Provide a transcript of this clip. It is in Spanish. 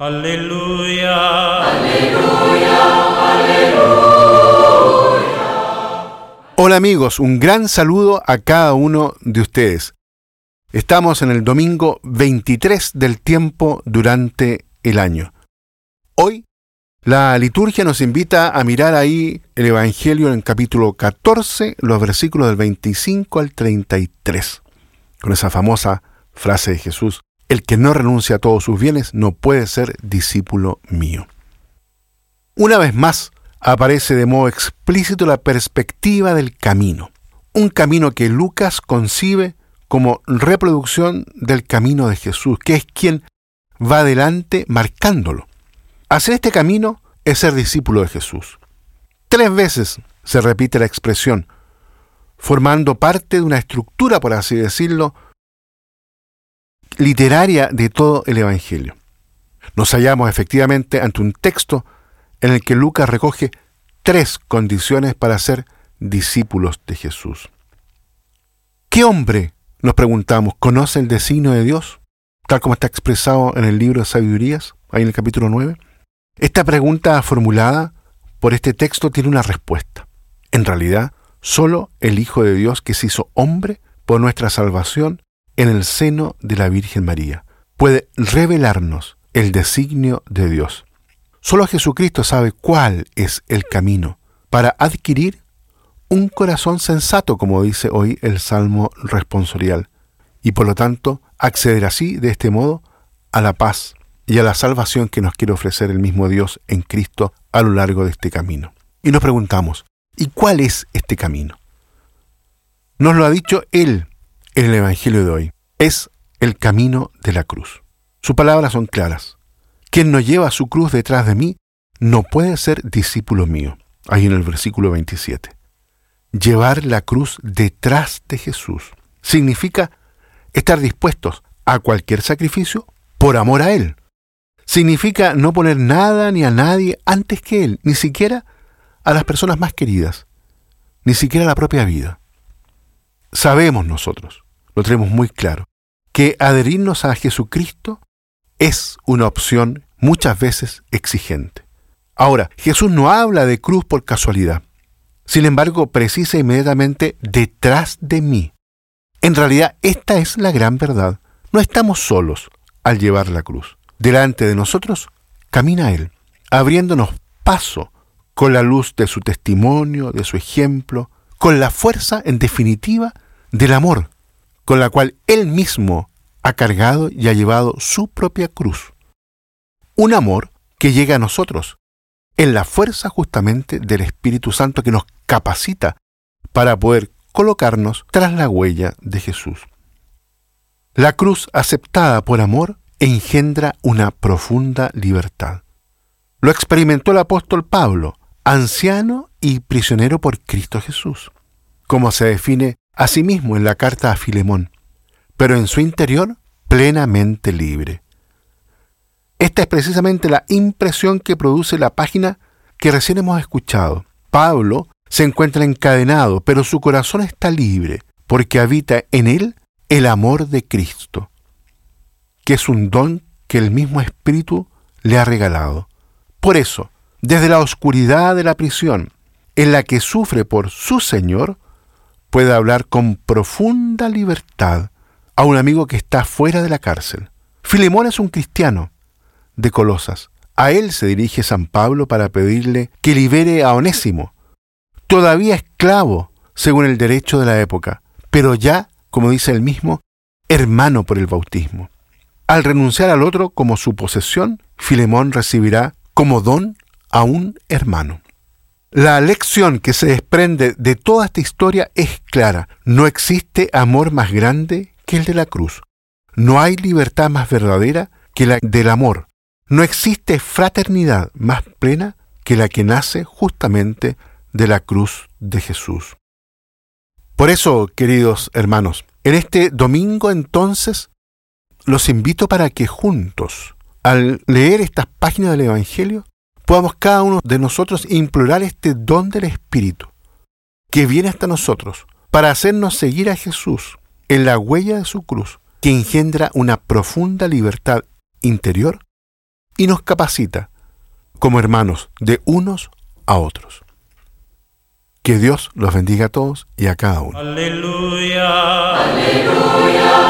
Aleluya. Hola amigos, un gran saludo a cada uno de ustedes. Estamos en el domingo 23 del tiempo durante el año. Hoy la liturgia nos invita a mirar ahí el Evangelio en capítulo 14, los versículos del 25 al 33, con esa famosa frase de Jesús, el que no renuncia a todos sus bienes no puede ser discípulo mío. Una vez más aparece de modo explícito la perspectiva del camino, un camino que Lucas concibe como reproducción del camino de Jesús, que es quien va adelante marcándolo. Hacer este camino es ser discípulo de Jesús. Tres veces se repite la expresión, formando parte de una estructura, por así decirlo, literaria de todo el Evangelio. Nos hallamos efectivamente ante un texto en el que Lucas recoge tres condiciones para ser discípulos de Jesús. ¿Qué hombre, nos preguntamos, conoce el designio de Dios, tal como está expresado en el libro de Sabidurías, ahí en el capítulo 9? Esta pregunta formulada por este texto tiene una respuesta. En realidad, solo el Hijo de Dios que se hizo hombre por nuestra salvación en el seno de la Virgen María. Puede revelarnos el designio de Dios. Solo Jesucristo sabe cuál es el camino para adquirir un corazón sensato, como dice hoy el Salmo responsorial, y por lo tanto acceder así, de este modo, a la paz y a la salvación que nos quiere ofrecer el mismo Dios en Cristo a lo largo de este camino. Y nos preguntamos, ¿y cuál es este camino? Nos lo ha dicho Él en el Evangelio de hoy. Es el camino de la cruz. Sus palabras son claras. Quien no lleva su cruz detrás de mí no puede ser discípulo mío. Ahí en el versículo 27. Llevar la cruz detrás de Jesús significa estar dispuestos a cualquier sacrificio por amor a Él. Significa no poner nada ni a nadie antes que Él, ni siquiera a las personas más queridas, ni siquiera la propia vida. Sabemos nosotros, lo tenemos muy claro, que adherirnos a Jesucristo es una opción muchas veces exigente. Ahora, Jesús no habla de cruz por casualidad. Sin embargo, precisa inmediatamente detrás de mí. En realidad, esta es la gran verdad. No estamos solos al llevar la cruz. Delante de nosotros camina Él, abriéndonos paso con la luz de su testimonio, de su ejemplo, con la fuerza, en definitiva, del amor, con la cual Él mismo ha cargado y ha llevado su propia cruz. Un amor que llega a nosotros en la fuerza justamente del Espíritu Santo que nos capacita para poder colocarnos tras la huella de Jesús. La cruz aceptada por amor engendra una profunda libertad. Lo experimentó el apóstol Pablo, anciano y prisionero por Cristo Jesús, como se define a sí mismo en la carta a Filemón, pero en su interior plenamente libre. Esta es precisamente la impresión que produce la página que recién hemos escuchado. Pablo se encuentra encadenado, pero su corazón está libre, porque habita en él el amor de Cristo, que es un don que el mismo Espíritu le ha regalado. Por eso, desde la oscuridad de la prisión, en la que sufre por su Señor, puede hablar con profunda libertad a un amigo que está fuera de la cárcel. Filemón es un cristiano de Colosas. A él se dirige San Pablo para pedirle que libere a Onésimo, todavía esclavo según el derecho de la época, pero ya, como dice él mismo, hermano por el bautismo. Al renunciar al otro como su posesión, Filemón recibirá como don a un hermano. La lección que se desprende de toda esta historia es clara. No existe amor más grande que el de la cruz. No hay libertad más verdadera que la del amor. No existe fraternidad más plena que la que nace justamente de la cruz de Jesús. Por eso, queridos hermanos, en este domingo entonces los invito para que juntos, al leer estas páginas del Evangelio, podamos cada uno de nosotros implorar este don del Espíritu que viene hasta nosotros para hacernos seguir a Jesús en la huella de su cruz, que engendra una profunda libertad interior y nos capacita como hermanos de unos a otros. Que Dios los bendiga a todos y a cada uno. Aleluya. Aleluya.